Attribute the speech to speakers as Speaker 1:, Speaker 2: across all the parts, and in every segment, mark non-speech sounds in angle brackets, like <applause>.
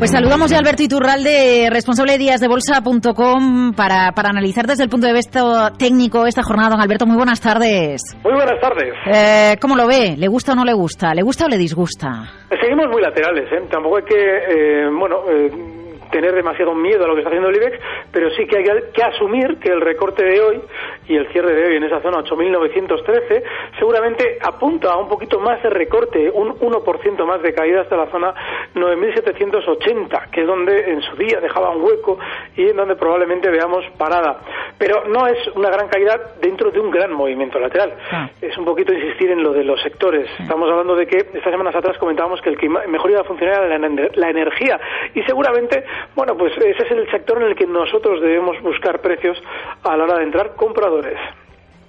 Speaker 1: Pues saludamos ya a Alberto Iturralde, responsable de díasdebolsa.com, para, para analizar desde el punto de vista técnico esta jornada. Don Alberto, muy buenas tardes.
Speaker 2: Muy buenas tardes.
Speaker 1: Eh, ¿Cómo lo ve? ¿Le gusta o no le gusta? ¿Le gusta o le disgusta?
Speaker 2: Seguimos muy laterales, ¿eh? Tampoco hay que, eh, bueno... Eh, tener demasiado miedo a lo que está haciendo el IBEX, pero sí que hay que asumir que el recorte de hoy y el cierre de hoy en esa zona 8.913 seguramente apunta a un poquito más de recorte, un 1% más de caída hasta la zona 9.780, que es donde en su día dejaba un hueco y en donde probablemente veamos parada. Pero no es una gran caída dentro de un gran movimiento lateral. Ah. Es un poquito insistir en lo de los sectores. Estamos hablando de que estas semanas atrás comentábamos que el que mejor iba a funcionar era la energía y seguramente bueno, pues ese es el sector en el que nosotros debemos buscar precios a la hora de entrar compradores.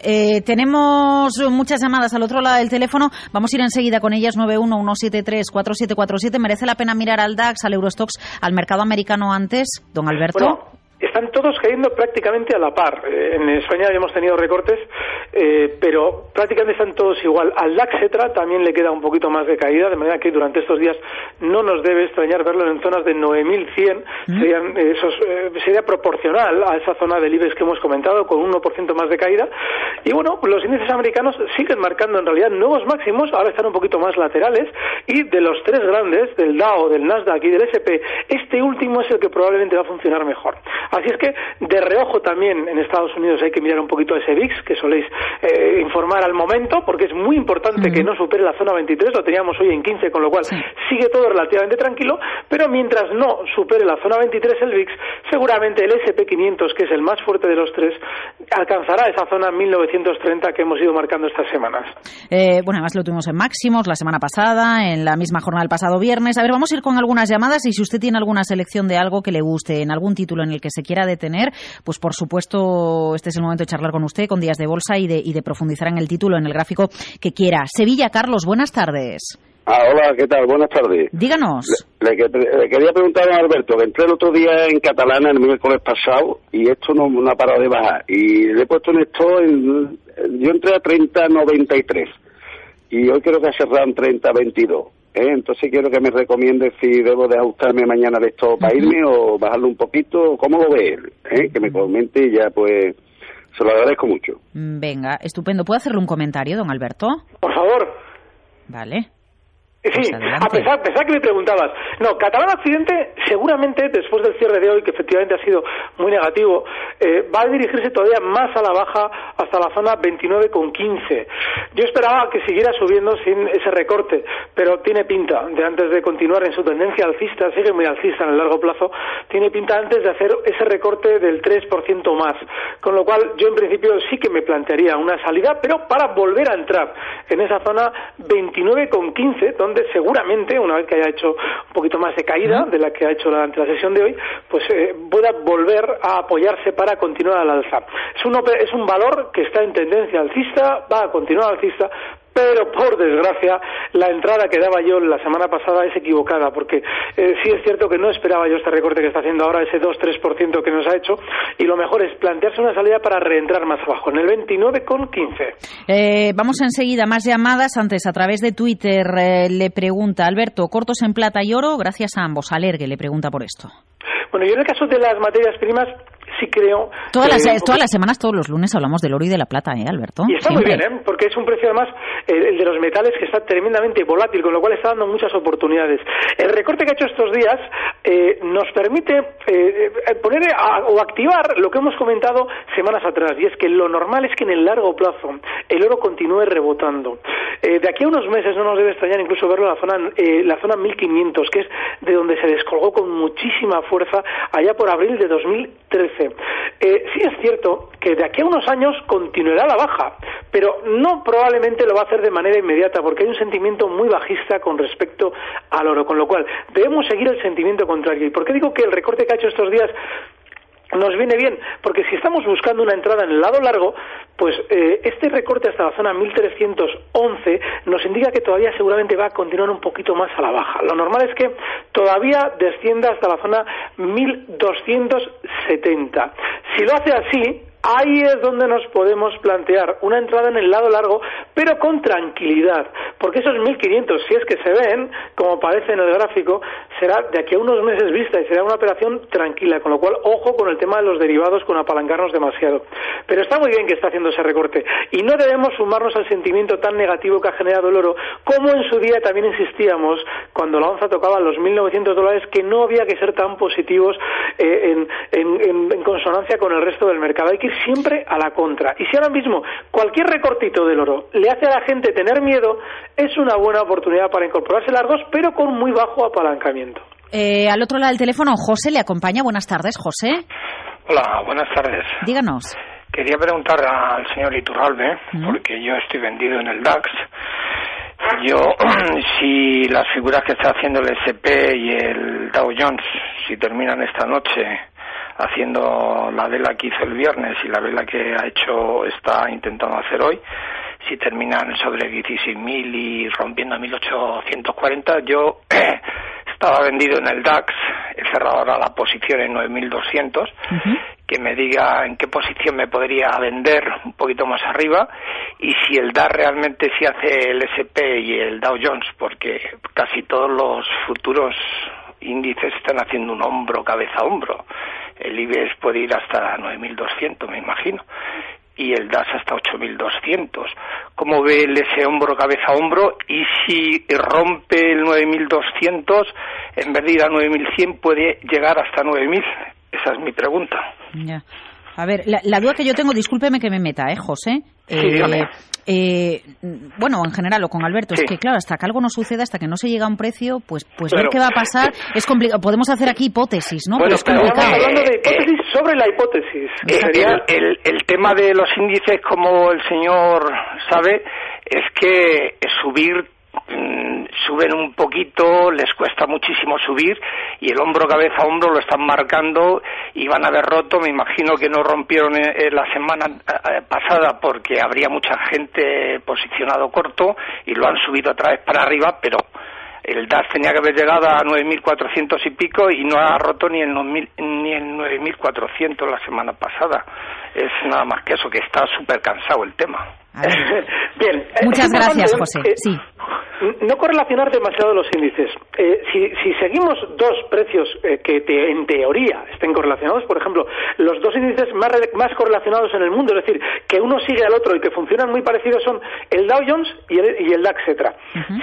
Speaker 1: Eh, tenemos muchas llamadas al otro lado del teléfono. Vamos a ir enseguida con ellas. 911734747. ¿Merece la pena mirar al DAX, al Eurostox, al mercado americano antes, don Alberto?
Speaker 2: Están todos cayendo prácticamente a la par. Eh, en España hemos tenido recortes, eh, pero prácticamente están todos igual. Al DAX también le queda un poquito más de caída, de manera que durante estos días no nos debe extrañar verlo en zonas de 9.100. Mm. Serían, eh, esos, sería proporcional a esa zona del IBEX que hemos comentado, con un 1% más de caída. Y bueno, los índices americanos siguen marcando en realidad nuevos máximos, ahora están un poquito más laterales, y de los tres grandes, del Dow, del Nasdaq y del SP, este último es el que probablemente va a funcionar mejor. Así es que de reojo también en Estados Unidos hay que mirar un poquito ese VIX, que soléis eh, informar al momento, porque es muy importante que no supere la zona 23, lo teníamos hoy en 15, con lo cual sigue todo relativamente tranquilo, pero mientras no supere la zona 23 el VIX, seguramente el SP500, que es el más fuerte de los tres, alcanzará esa zona 1930 que hemos ido marcando estas semanas.
Speaker 1: Eh, bueno, además lo tuvimos en máximos la semana pasada, en la misma jornada del pasado viernes. A ver, vamos a ir con algunas llamadas y si usted tiene alguna selección de algo que le guste, en algún título en el que se quiera detener, pues por supuesto este es el momento de charlar con usted, con días de bolsa y de, y de profundizar en el título, en el gráfico que quiera. Sevilla, Carlos, buenas tardes.
Speaker 3: Ah, hola, ¿qué tal? Buenas tardes.
Speaker 1: Díganos.
Speaker 3: Le, quería preguntar a Alberto, que entré el otro día en Catalana, el miércoles pasado, y esto no, no ha parado de bajar. Y le he puesto en esto, en, yo entré a 30.93, y hoy creo que ha cerrado en 30.22. ¿eh? Entonces quiero que me recomiende si debo de ajustarme mañana de esto para irme o bajarlo un poquito, ¿cómo lo ve él? ¿Eh? Que me comente y ya pues se lo agradezco mucho.
Speaker 1: Mm, venga, estupendo. ¿Puedo hacerle un comentario, don Alberto?
Speaker 2: Por favor.
Speaker 1: Vale.
Speaker 2: Sí, pues a pesar, a pesar que me preguntabas. No, Catalán Occidente seguramente después del cierre de hoy, que efectivamente ha sido muy negativo, eh, va a dirigirse todavía más a la baja hasta la zona 29,15. Yo esperaba que siguiera subiendo sin ese recorte, pero tiene pinta de antes de continuar en su tendencia alcista, sigue muy alcista en el largo plazo, tiene pinta antes de hacer ese recorte del 3% más. Con lo cual yo en principio sí que me plantearía una salida, pero para volver a entrar en esa zona 29,15, donde donde seguramente, una vez que haya hecho un poquito más de caída de la que ha hecho durante la sesión de hoy, pues eh, pueda volver a apoyarse para continuar al alza. Es un, es un valor que está en tendencia alcista, va a continuar alcista, pero por desgracia la entrada que daba yo la semana pasada es equivocada, porque eh, sí es cierto que no esperaba yo este recorte que está haciendo ahora, ese 2-3% que nos ha hecho, y lo mejor es plantearse una salida para reentrar más abajo, en el 29,15.
Speaker 1: Eh, vamos enseguida, más llamadas. Antes, a través de Twitter, eh, le pregunta Alberto, ¿cortos en plata y oro? Gracias a ambos. Alergue le pregunta por esto.
Speaker 2: Bueno, yo en el caso de las materias primas sí creo...
Speaker 1: Todas, las, todas las semanas, todos los lunes hablamos del oro y de la plata, ¿eh, Alberto?
Speaker 2: Y está muy bien, ¿eh? Porque es un precio además, el de los metales, que está tremendamente volátil, con lo cual está dando muchas oportunidades. El recorte que ha hecho estos días eh, nos permite eh, eh, poner o activar lo que hemos comentado semanas atrás, y es que lo normal es que en el largo plazo el oro continúe rebotando. de aquí a unos meses no nos debe extrañar incluso verlo en la zona, la zona 1500, que es de donde se descolgó con muchísima fuerza allá por abril de 2013. Es cierto que de aquí a unos años continuará la baja, pero no probablemente lo va a hacer de manera inmediata, porque hay un sentimiento muy bajista con respecto al oro, con lo cual debemos seguir el sentimiento contrario. ¿Y por qué digo que el recorte que ha hecho estos días nos viene bien, porque si estamos buscando una entrada en el lado largo, pues eh, este recorte hasta la zona 1311 nos indica que todavía seguramente va a continuar un poquito más a la baja. Lo normal es que todavía descienda hasta la zona 1270. Si lo hace así, Ahí es donde nos podemos plantear una entrada en el lado largo, pero con tranquilidad, porque esos 1.500, si es que se ven, como parece en el gráfico, será de aquí a unos meses vista y será una operación tranquila, con lo cual ojo con el tema de los derivados con apalancarnos demasiado. Pero está muy bien que está haciendo ese recorte y no debemos sumarnos al sentimiento tan negativo que ha generado el oro, como en su día también insistíamos cuando la onza tocaba los 1.900 dólares, que no había que ser tan positivos eh, en, consonancia con el resto del mercado. Ir siempre a la contra. Y si ahora mismo cualquier recortito del oro le hace a la gente tener miedo, es una buena oportunidad para incorporarse largos, pero con muy bajo apalancamiento.
Speaker 1: Eh, al otro lado del teléfono, José le acompaña. Buenas tardes, José.
Speaker 4: Hola, buenas tardes.
Speaker 1: Díganos.
Speaker 4: Quería preguntar al señor Iturralbe, porque yo estoy vendido en el DAX. Yo, <clears throat> si las figuras que está haciendo el SP y el Dow Jones, si terminan esta noche haciendo la vela que hizo el viernes y la vela que ha hecho, está intentando hacer hoy, si terminan sobre 16.000 y rompiendo 1.840, yo <clears throat> estaba vendido en el DAX, he cerrado ahora la posición en 9.200, que me diga en qué posición me podría vender un poquito más arriba y si el DAX realmente si hace el SP y el Dow Jones, porque casi todos los futuros índices están haciendo un hombro, cabeza, hombro. El IBEX puede ir hasta 9.200, me imagino y el DAS hasta 8.200. ¿Cómo ve ese hombro cabeza a hombro? Y si rompe el 9.200, en vez de ir a 9.100, puede llegar hasta 9.000. Esa es mi pregunta.
Speaker 1: A ver, la, duda que yo tengo, discúlpeme que me meta, ¿eh, José?
Speaker 4: Eh,
Speaker 1: eh, bueno, en general o con Alberto, es que claro, hasta que algo no suceda, hasta que no se llega a un precio, pues pues ver qué va a pasar es complicado. Podemos hacer aquí hipótesis, ¿no?
Speaker 2: Bueno, pero estamos hablando de hipótesis sobre la hipótesis.
Speaker 4: Sería el, el tema de los índices, como el señor sabe, es que subir Mm, suben un poquito, les cuesta muchísimo subir y el hombro cabeza a hombro lo están marcando y van a haber roto, me imagino que no rompieron eh, eh, la semana eh, pasada porque habría mucha gente posicionado corto y lo han subido otra vez para arriba, pero el DAS tenía que haber llegado a 9.400 y pico y no ha roto ni el, ni el 9.400 la semana pasada. Es nada más que eso, que está súper cansado el tema. <laughs>
Speaker 1: Bien. Muchas gracias, José. sí
Speaker 2: no correlacionar demasiado los índices. Eh, si, seguimos dos precios eh, que en teoría estén correlacionados, por ejemplo, los dos índices más, más correlacionados en el mundo, es decir, que uno sigue al otro y que funcionan muy parecidos son el Dow Jones y el, DAX, etc.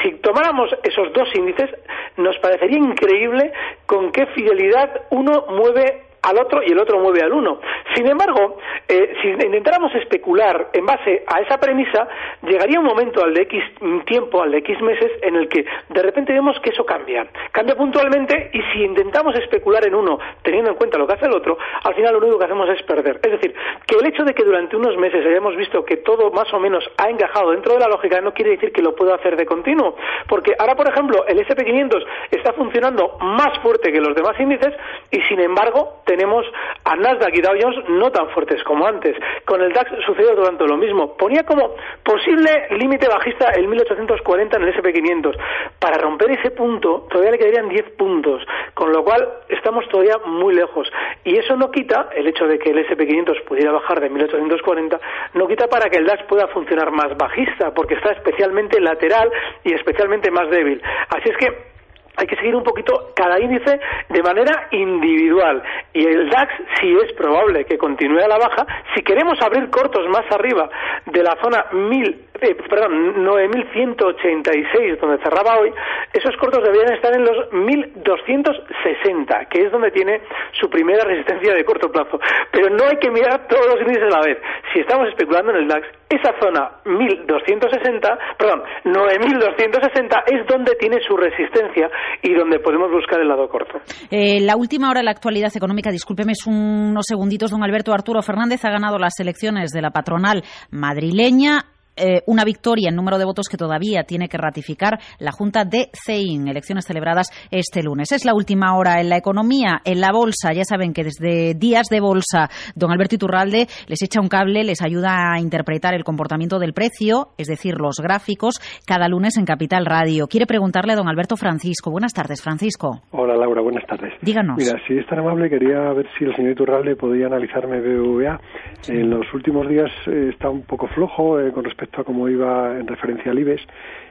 Speaker 2: Si tomáramos esos dos índices, nos parecería increíble con qué fidelidad uno mueve al otro y el otro mueve al uno. Sin embargo, eh, si intentáramos especular en base a esa premisa, llegaría un momento al de X tiempo, al de X meses, en el que de repente vemos que eso cambia. Cambia puntualmente y si intentamos especular en uno teniendo en cuenta lo que hace el otro, al final lo único que hacemos es perder. Es decir, que el hecho de que durante unos meses hayamos visto que todo más o menos ha encajado dentro de la lógica no quiere decir que lo pueda hacer de continuo. Porque ahora, por ejemplo, el SP500 está funcionando más fuerte que los demás índices y sin embargo tenemos a Nasdaq y Dow Jones no tan fuertes como antes. Con el DAX sucedió durante lo mismo. Ponía como posible límite bajista el 1840 en el SP500. Para romper ese punto todavía le quedarían 10 puntos, con lo cual estamos todavía muy lejos. Y eso no quita, el hecho de que el SP500 pudiera bajar de 1840, no quita para que el DAX pueda funcionar más bajista, porque está especialmente lateral y especialmente más débil. Así es que hay que seguir un poquito cada índice de manera individual. Y el DAX, si es probable que continúe a la baja, si queremos abrir cortos más arriba de la zona 1000, eh, perdón, 9186 donde cerraba hoy, esos cortos deberían estar en los 1260, que es donde tiene su primera resistencia de corto plazo. Pero no hay que mirar todos los índices a la vez. Si estamos especulando en el DAX, esa zona 1260, perdón, 9260 es donde tiene su resistencia y donde podemos buscar el lado corto.
Speaker 1: Eh, la última hora de la actualidad económica, discúlpeme, es unos segunditos, don Alberto Arturo Fernández ha ganado las elecciones de la patronal madrileña eh, una victoria en número de votos que todavía tiene que ratificar la Junta de CEIN, elecciones celebradas este lunes. Es la última hora en la economía, en la bolsa. Ya saben que desde días de bolsa, don Alberto Iturralde les echa un cable, les ayuda a interpretar el comportamiento del precio, es decir, los gráficos, cada lunes en Capital Radio. Quiere preguntarle a don Alberto Francisco. Buenas tardes, Francisco.
Speaker 5: Hola, Laura, buenas tardes.
Speaker 1: Díganos.
Speaker 5: Mira, si es tan amable, quería ver si el señor Iturralde podía analizarme BBVA. En los últimos días eh, está un poco flojo eh, con respecto a cómo iba en referencia al IBEX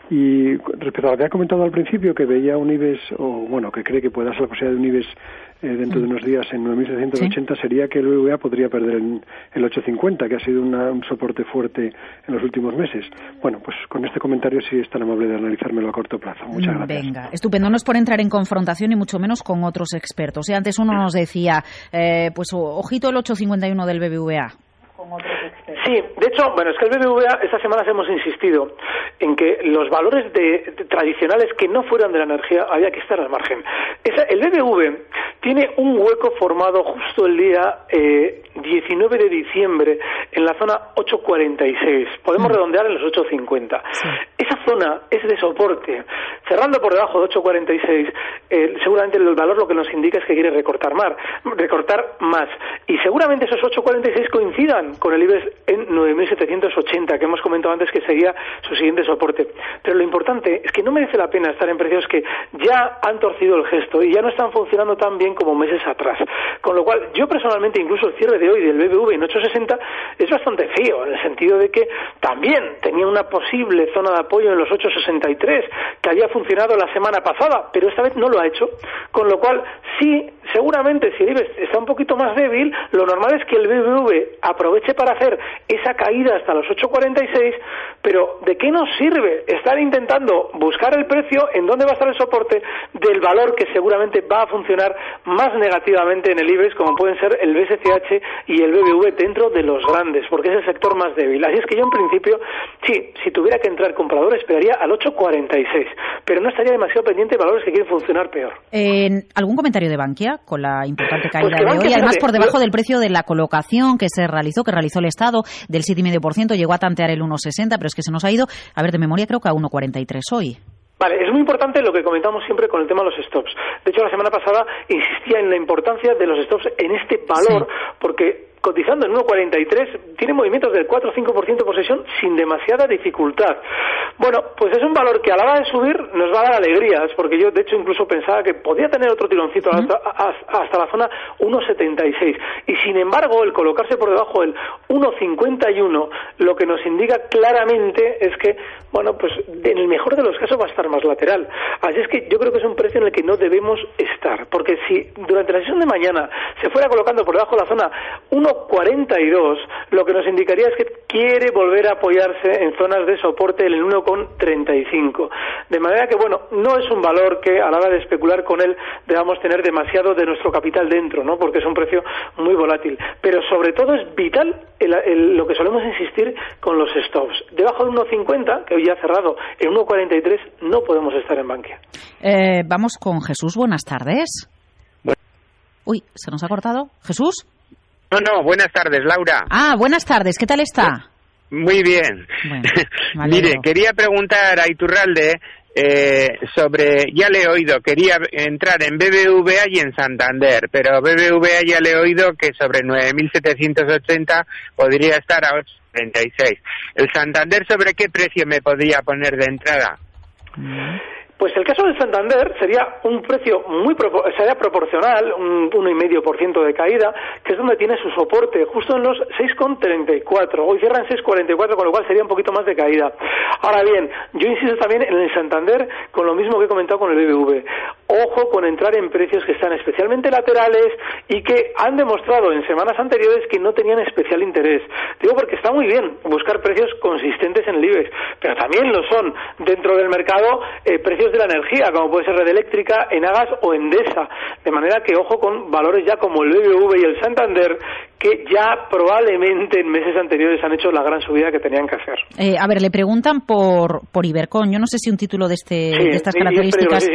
Speaker 5: y respecto a lo que ha comentado al principio, que veía un IBEX, o bueno, que cree que puede ser la posibilidad de un IBEX eh, dentro de mm. unos días en 9.780, sería que el BBVA podría perder el, el 850, que ha sido un soporte fuerte en los últimos meses. Bueno, pues con este comentario sí es tan amable de analizármelo a corto plazo. Muchas mm,
Speaker 1: gracias. Venga, estupendo. No es por entrar en confrontación y mucho menos con otros expertos. Y antes uno nos decía, eh, pues ojito el 851 del BBVA.
Speaker 2: Sí, de hecho, bueno, es que el BBVA estas semanas hemos insistido en que los valores de, tradicionales que no fueran de la energía había que estar al margen. el BBV tiene un hueco formado justo el día eh, 19 de diciembre en la zona 846. Podemos mm. redondear en los 850. Esa zona es de soporte. Cerrando por debajo de 846, eh, seguramente el valor lo que nos indica es que quiere recortar más, recortar más. Y seguramente esos 846 coincidan con el IBEX en 9.780, que hemos comentado antes que sería su siguiente soporte. Pero lo importante es que no merece la pena estar en precios que ya han torcido el gesto y ya no están funcionando tan bien como meses atrás. Con lo cual, yo personalmente, incluso el cierre de hoy del BBV en 860 es bastante feo, en el sentido de que también tenía una posible zona de apoyo en los 863, que había funcionado la semana pasada, pero esta vez no lo ha hecho. Con lo cual, sí, seguramente si el IBEX está un poquito más débil, lo normal es que el BBV aproveche para hacer esa caída hasta los 8,46, pero ¿de qué nos sirve estar intentando buscar el precio en dónde va a estar el soporte del valor que seguramente va a funcionar más negativamente en el IBEX, como pueden ser el BSCH y el BBV dentro de los grandes, porque es el sector más débil. Así es que yo en principio, sí, si tuviera que entrar comprador esperaría al 8,46, pero no estaría demasiado pendiente de valores que quieren funcionar peor.
Speaker 1: ¿Algún comentario de Bankia con la importante pues caída de hoy? Además, por debajo del precio de la colocación que se realizó, que realizó el Estado, del 7,5%, llegó a tantear el 1,60, pero es que se nos ha ido, a ver, de memoria creo que a 1,43 hoy.
Speaker 2: Vale, es muy importante lo que comentamos siempre con el tema de los stops. De hecho, la semana pasada insistía en la importancia de los stops en este valor, porque cotizando en 1,43, tiene movimientos del 4 o 5% por sesión sin demasiada dificultad. Bueno, pues es un valor que a la hora de subir nos va a dar alegrías, porque yo de hecho incluso pensaba que podía tener otro tironcito hasta, hasta la zona 1,76. Y sin embargo, el colocarse por debajo del 1,51 lo que nos indica claramente es que, bueno, pues en el mejor de los casos va a estar más lateral. Así es que yo creo que es un precio en el que no debemos estar, porque si durante la sesión de mañana se fuera colocando por debajo de la zona 1 42, lo que nos indicaría es que quiere volver a apoyarse en zonas de soporte en el 1,35. De manera que, bueno, no es un valor que a la hora de especular con él debamos tener demasiado de nuestro capital dentro, ¿no? Porque es un precio muy volátil. Pero sobre todo es vital lo que solemos insistir con los stops. Debajo de 1,50, que hoy ya ha cerrado en 1,43, no podemos estar en Bankia.
Speaker 1: Eh, vamos con Jesús. Buenas tardes. Uy, ¿se nos ha cortado? ¿Jesús?
Speaker 6: No, no, buenas tardes, Laura.
Speaker 1: Ah, buenas tardes, ¿qué tal está?
Speaker 6: Muy bien. <laughs> Mire, quería preguntar a Iturralde eh, sobre, ya le he oído, quería entrar en BBVA y en Santander, pero BBVA ya le he oído que sobre 9.780 podría estar a 8.36. ¿El Santander sobre qué precio me podría poner de entrada?
Speaker 2: Mm. Pues el caso del Santander sería un precio muy sería proporcional, un 1,5% de caída, que es donde tiene su soporte, justo en los 6,34. Hoy cierra en 6,44, con lo cual sería un poquito más de caída. Ahora bien, yo insisto también en el Santander con lo mismo que he comentado con el BBV. Ojo con entrar en precios que están especialmente laterales y que han demostrado en semanas anteriores que no tenían especial interés. Digo porque está muy bien buscar precios consistentes en el IBEX, pero también lo son dentro del mercado eh, precios de la energía, como puede ser Red Eléctrica, Enagas o Endesa. De manera que ojo con valores ya como el BBV y el Santander, que ya probablemente en meses anteriores han hecho la gran subida que tenían que hacer.
Speaker 1: Eh, a ver, le preguntan por, por Ibercon. Yo no sé si un título de, este, de estas características.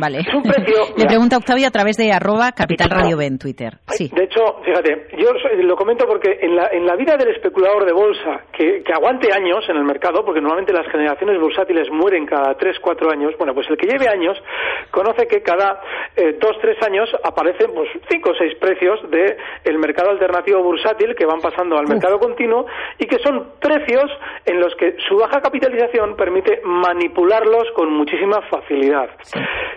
Speaker 1: Vale. <laughs> le pregunta Octavio a través de arroba Capital Radio B en Twitter. Sí.
Speaker 2: De hecho, fíjate, yo lo comento porque en la, en la vida del especulador de bolsa, que, que aguante años en el mercado, porque normalmente las generaciones bursátiles mueren cada 3, 4 años, bueno, pues el que lleve años conoce que cada eh, 2, 3 años aparecen pues 5 o 6 precios del el mercado alternativo bursátil que van pasando al mercado continuo y que son precios en los que su baja capitalización permite manipularlos con muchísima facilidad.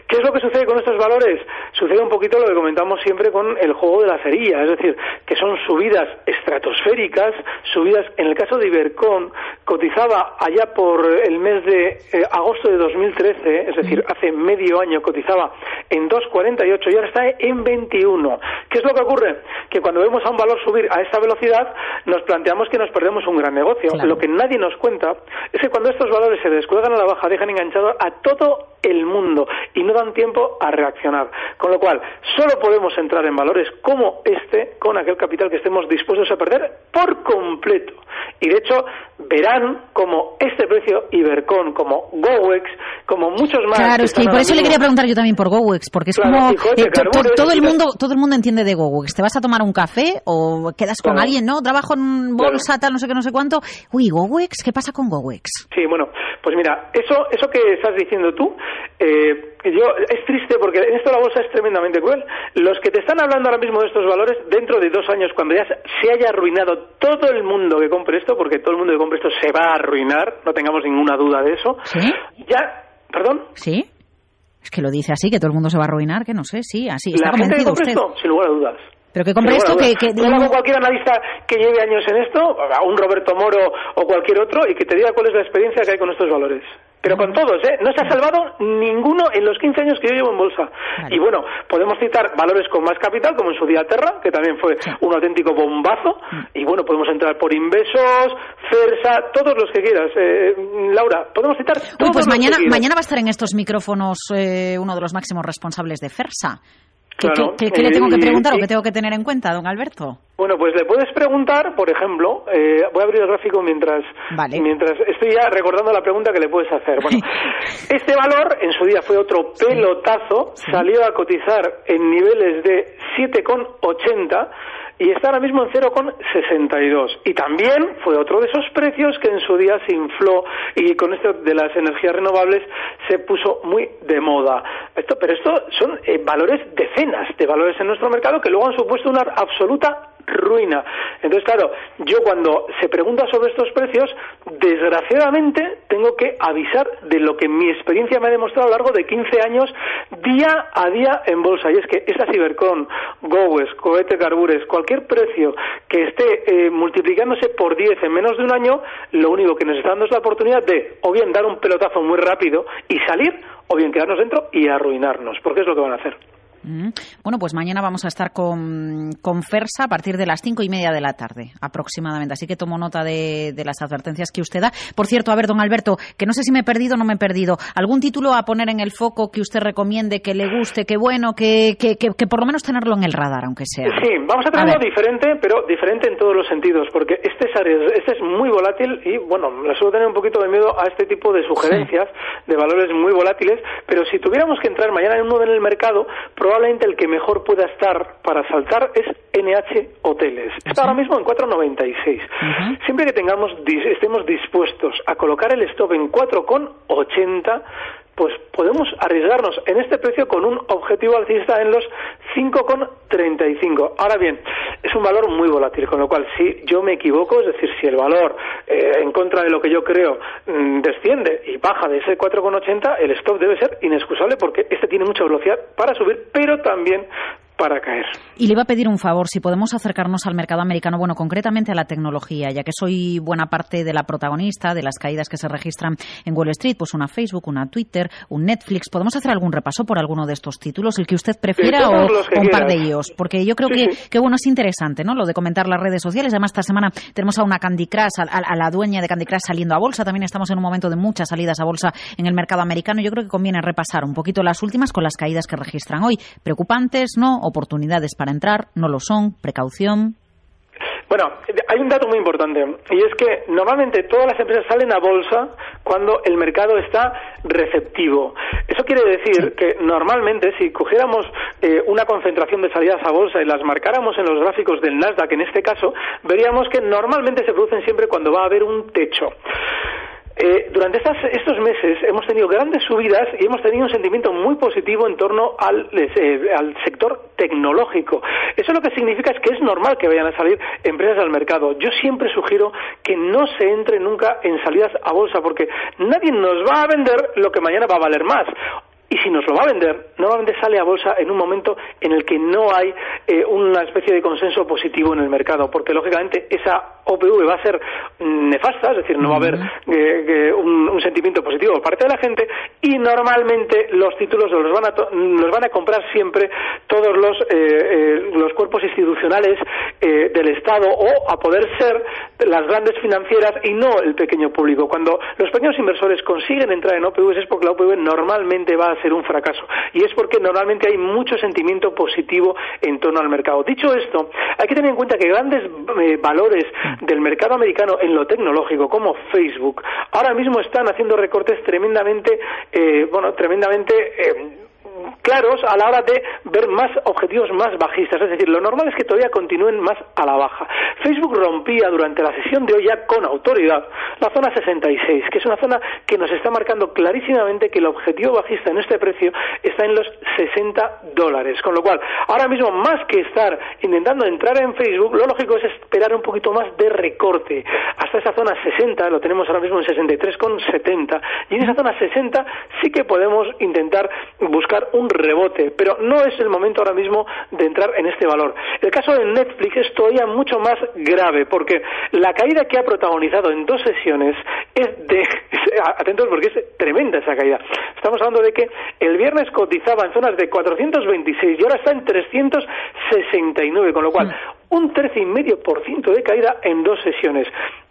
Speaker 2: ¿Qué es lo que sucede con estos valores? Sucede un poquito lo que comentamos siempre con el juego de la cerilla, es decir, que son subidas estratosféricas, subidas, en el caso de Ibercon, cotizaba allá por el mes de eh, agosto de 2013, es decir, hace medio año cotizaba en 2,48 y ahora está en 21. ¿Qué es lo que ocurre? Que cuando vemos a un valor subir a esta velocidad, nos planteamos que nos perdemos un gran negocio. Lo que nadie nos cuenta es que cuando estos valores se descuelgan a la baja, dejan enganchado a todo el mundo y no dan tiempo a reaccionar. Con lo cual, solo podemos entrar en valores como este con aquel capital que estemos dispuestos a perder por completo. Y de hecho, verán como este precio Ibercon, como GoWex, como muchos más.
Speaker 1: Claro, es que por eso le quería preguntar yo también por GoWex, porque es como eh, todo el mundo todo el mundo entiende de GoWex. Te vas a tomar un café o quedas con alguien, ¿no? Trabajo en bolsa tal, no sé qué, no sé cuánto. Uy, GoWex, ¿qué pasa con GoWex?
Speaker 2: Sí, bueno, pues mira, eso eso que estás diciendo tú, eh, yo es triste porque en esto la bolsa es tremendamente cruel. Los que te están hablando ahora mismo de estos valores, dentro de dos años, cuando ya se haya arruinado todo el mundo que compre esto, porque todo el mundo que compre esto se va a arruinar, no tengamos ninguna duda de eso. Ya, perdón.
Speaker 1: Sí. Es que lo dice así, que todo el mundo se va a arruinar, que no sé, sí, así.
Speaker 2: Está la gente que compre esto, sin lugar a dudas.
Speaker 1: Pero que compre esto que... que
Speaker 2: cualquier analista que lleve años en esto, a un Roberto Moro o cualquier otro, y que te diga cuál es la experiencia que hay con estos valores. Pero con todos, ¿eh? No se ha salvado ninguno en los 15 años que yo llevo en bolsa. Y bueno, podemos citar valores con más capital, como en su día Terra, que también fue un auténtico bombazo. Mm. Y bueno, podemos entrar por Invesos, Cersa, todos los que quieras. Eh, Laura, podemos citar todos
Speaker 1: pues mañana, mañana va a estar en estos micrófonos eh, uno de los máximos responsables de Fersa. ¿Qué, le tengo que preguntar o qué tengo que tener en cuenta, don Alberto?
Speaker 2: Bueno, pues le puedes preguntar, por ejemplo, eh, voy a abrir el gráfico mientras, mientras estoy ya recordando la pregunta que le puedes hacer. Bueno, <laughs> este valor en su día fue otro pelotazo, salió a cotizar en niveles de 7,80 y está ahora mismo en 0,62. Y también fue otro de esos precios que en su día se infló y con esto de las energías renovables se puso muy de moda. Esto, pero esto son eh, valores decenas de valores en nuestro mercado que luego han supuesto una absoluta ruina. Entonces, claro, yo cuando se pregunta sobre estos precios, desgraciadamente tengo que avisar de lo que mi experiencia me ha demostrado a lo largo de 15 años, día a día en bolsa. Y es que esta Cibercon, Gowes, Cohete Carbures, cualquier precio que esté eh, multiplicándose por 10 en menos de un año, lo único que nos está dando es la oportunidad de o bien dar un pelotazo muy rápido y salir, o bien quedarnos dentro y arruinarnos, porque es lo que van a hacer.
Speaker 1: Bueno, pues mañana vamos a estar con, con, Fersa a partir de las cinco y media de la tarde, aproximadamente. Así que tomo nota de, las advertencias que usted da. Por cierto, a ver, don Alberto, que no sé si me he perdido o no me he perdido. ¿Algún título a poner en el foco que usted recomiende, que le guste, que bueno, que, que, que, por lo menos tenerlo en el radar, aunque sea?
Speaker 2: Sí, vamos a tenerlo diferente, pero diferente en todos los sentidos, porque este es, este es muy volátil y, bueno, le suelo tener un poquito de miedo a este tipo de sugerencias de valores muy volátiles, pero si tuviéramos que entrar mañana en uno en el mercado, probablemente el que mejor pueda estar para saltar es NH Hoteles. Está ahora mismo en 4,96. Siempre que tengamos estemos dispuestos a colocar el stop en 4,80, pues podemos arriesgarnos en este precio con un objetivo alcista en los 5,35. Ahora bien, es un valor muy volátil, con lo cual si yo me equivoco, es decir, si el valor eh, en contra de lo que yo creo mm, desciende y baja de ese 4,80, el stop debe ser inexcusable porque este tiene mucha velocidad para subir, pero también para caer.
Speaker 1: Y le iba a pedir un favor, si podemos acercarnos al mercado americano, bueno, concretamente a la tecnología, ya que soy buena parte de la protagonista de las caídas que se registran en Wall Street, pues una Facebook, una Twitter, un Netflix. ¿Podemos hacer algún repaso por alguno de estos títulos, el que usted prefiera o, un par de ellos? Porque yo creo que, bueno, es interesante, ¿no? Lo de comentar las redes sociales. Además, esta semana tenemos a una Candy Crush, a, la dueña de Candy Crush saliendo a bolsa. También estamos en un momento de muchas salidas a bolsa en el mercado americano. Yo creo que conviene repasar un poquito las últimas con las caídas que registran hoy. Preocupantes, ¿no? Oportunidades para entrar, no lo son, precaución.
Speaker 2: Bueno, hay un dato muy importante y es que normalmente todas las empresas salen a bolsa cuando el mercado está receptivo. Eso quiere decir que normalmente si cogiéramos eh, una concentración de salidas a bolsa y las marcáramos en los gráficos del Nasdaq en este caso, veríamos que normalmente se producen siempre cuando va a haber un techo. Eh, durante estos meses hemos tenido grandes subidas y hemos tenido un sentimiento muy positivo en torno al, eh, al, sector tecnológico. Eso lo que significa es que es normal que vayan a salir empresas al mercado. Yo siempre sugiero que no se entre nunca en salidas a bolsa porque nadie nos va a vender lo que mañana va a valer más y si nos lo va a vender, normalmente sale a bolsa en un momento en el que no hay eh, una especie de consenso positivo en el mercado, porque lógicamente esa OPV va a ser nefasta, es decir, no va a haber eh, un, sentimiento positivo por parte de la gente y normalmente los títulos los van a, los van a comprar siempre todos los, eh, los cuerpos institucionales del Estado o a poder ser las grandes financieras y no el pequeño público. Cuando los pequeños inversores consiguen entrar en OPV es porque la OPV normalmente va a ser un fracaso. Y es porque normalmente hay mucho sentimiento positivo en torno al mercado. Dicho esto, hay que tener en cuenta que grandes eh, valores del mercado americano en lo tecnológico, como Facebook, ahora mismo están haciendo recortes tremendamente, eh, bueno, tremendamente eh, claros a la hora de ver más objetivos más bajistas. Es decir, lo normal es que todavía continúen más a la baja. Facebook rompía durante la sesión de hoy ya con autoridad la zona 66, que es una zona que nos está marcando clarísimamente que el objetivo bajista en este precio está en los 60 dólares. Con lo cual, ahora mismo, más que estar intentando entrar en Facebook, lo lógico es esperar un poquito más de recorte. Hasta esa zona 60, lo tenemos ahora mismo en 63,70, y en esa zona 60 sí que podemos intentar buscar un rebote, pero no es el momento ahora mismo de entrar en este valor. El caso de Netflix es todavía mucho más grave, porque la caída que ha protagonizado en dos sesiones es de, <laughs> atentos porque es tremenda esa caída. Estamos hablando de que el viernes cotizaba en zonas de 426 y ahora está en 369, con lo cual un ciento de caída en dos sesiones.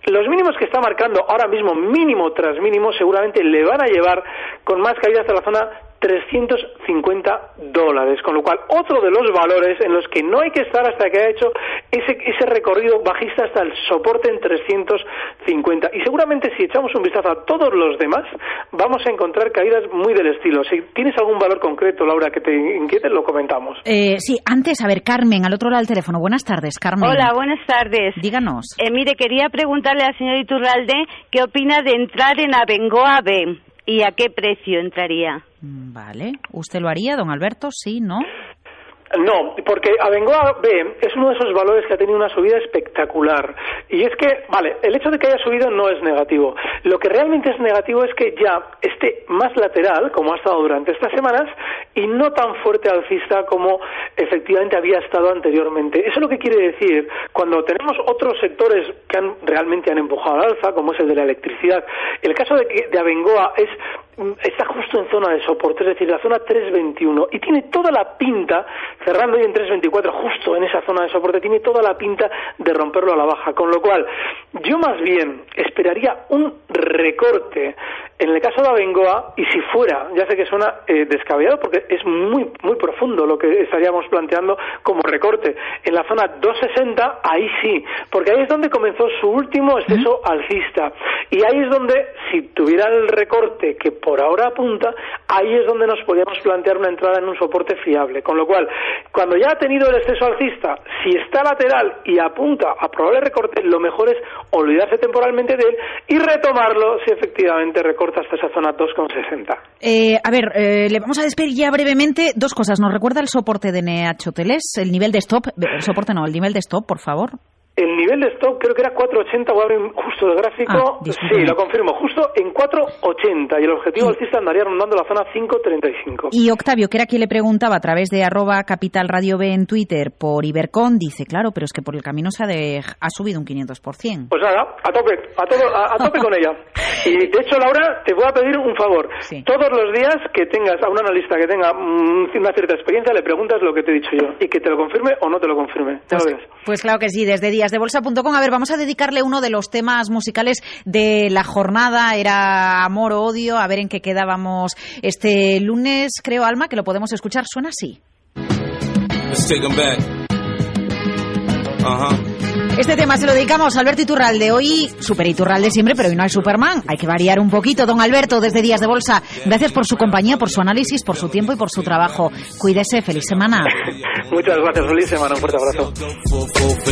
Speaker 2: Los mínimos que está marcando ahora mismo, mínimo tras mínimo, seguramente le van a llevar con más caída hasta la zona 350 dólares, con lo cual otro de los valores en los que no hay que estar hasta que haya hecho ese, ese recorrido bajista hasta el soporte en 350. Y seguramente si echamos un vistazo a todos los demás, vamos a encontrar caídas muy del estilo. Si tienes algún valor concreto, Laura, que te inquiete, lo comentamos.
Speaker 1: Eh, sí, antes, a ver, Carmen, al otro lado del teléfono. Buenas tardes, Carmen.
Speaker 7: Hola, buenas tardes.
Speaker 1: Díganos.
Speaker 7: Eh, mire, quería preguntarle al señor Iturralde qué opina de entrar en Abengoa B y a qué precio entraría.
Speaker 1: Vale. ¿Usted lo haría, don Alberto? Sí, ¿no?
Speaker 2: No, porque Abengoa B es uno de esos valores que ha tenido una subida espectacular. Y es que, vale, el hecho de que haya subido no es negativo. Lo que realmente es negativo es que ya más lateral, como ha estado durante estas semanas, y no tan fuerte alcista como efectivamente había estado anteriormente. Eso es lo que quiere decir cuando tenemos otros sectores que han, realmente han empujado al alza, como es el de la electricidad. El caso de, de Abengoa es está justo en zona de soporte, es decir, la zona 321, y tiene toda la pinta, cerrando hoy en 324, justo en esa zona de soporte, tiene toda la pinta de romperlo a la baja, con lo cual yo más bien esperaría un recorte en el caso de Abengoa, y si fuera, ya sé que suena eh, descabellado porque es muy, muy profundo lo que estaríamos planteando como recorte, en la zona 260, ahí sí, porque ahí es donde comenzó su último exceso alcista, y ahí es donde, si tuviera el recorte que por ahora apunta, ahí es donde nos podríamos plantear una entrada en un soporte fiable. Con lo cual, cuando ya ha tenido el exceso alcista, si está lateral y apunta a probable recorte, lo mejor es olvidarse temporalmente de él y retomarlo si efectivamente recorta hasta esa zona 2,60.
Speaker 1: Eh, a ver, eh, le vamos a despedir ya brevemente dos cosas. ¿Nos recuerda el soporte de NH Hoteles? El nivel de stop, el soporte no, el nivel de stop, por favor.
Speaker 2: El nivel de stop creo que era 4.80, voy a abrir justo el gráfico. Ah, sí, lo confirmo, justo en 4.80 y el objetivo alcista andaría rondando la zona 5.35.
Speaker 1: Y Octavio, que era quien le preguntaba a través de arroba capital radio B en Twitter por Ibercon, dice, claro, pero es que por el camino se ha, de, ha subido un 500%.
Speaker 2: Pues nada, a tope, a, a, tope con ella. <laughs> Y de hecho, Laura, te voy a pedir un favor. Todos los días que tengas a un analista que tenga mm, una cierta experiencia, le preguntas lo que te he dicho yo y que te lo confirme o no te lo confirme.
Speaker 1: Pues, pues claro que sí, desde día debolsa.com A ver, vamos a dedicarle uno de los temas musicales de la jornada. Era amor o odio. A ver en qué quedábamos este lunes, creo, Alma, que lo podemos escuchar. Suena así. Este tema se lo dedicamos a Alberto Iturralde. Hoy, Super Iturralde siempre, pero hoy no hay Superman. Hay que variar un poquito. Don Alberto, desde Días de Bolsa, gracias por su compañía, por su análisis, por su tiempo y por su trabajo. Cuídese, feliz semana.
Speaker 2: Muchas gracias, feliz semana. Un fuerte abrazo.